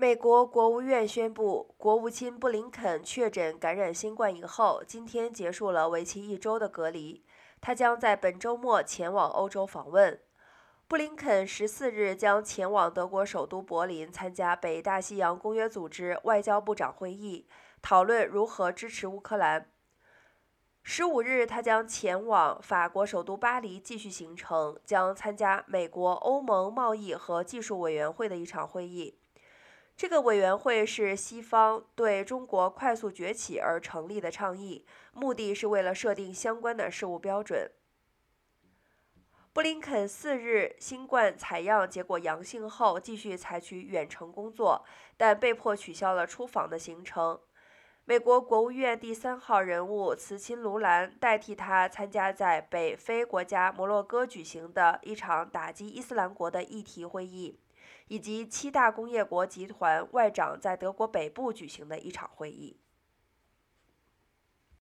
美国国务院宣布，国务卿布林肯确诊感染新冠以后，今天结束了为期一周的隔离。他将在本周末前往欧洲访问。布林肯十四日将前往德国首都柏林参加北大西洋公约组织外交部长会议，讨论如何支持乌克兰。十五日，他将前往法国首都巴黎继续行程，将参加美国欧盟贸易和技术委员会的一场会议。这个委员会是西方对中国快速崛起而成立的倡议，目的是为了设定相关的事务标准。布林肯四日新冠采样结果阳性后，继续采取远程工作，但被迫取消了出访的行程。美国国务院第三号人物茨钦卢兰代替他参加在北非国家摩洛哥举行的一场打击伊斯兰国的议题会议。以及七大工业国集团外长在德国北部举行的一场会议。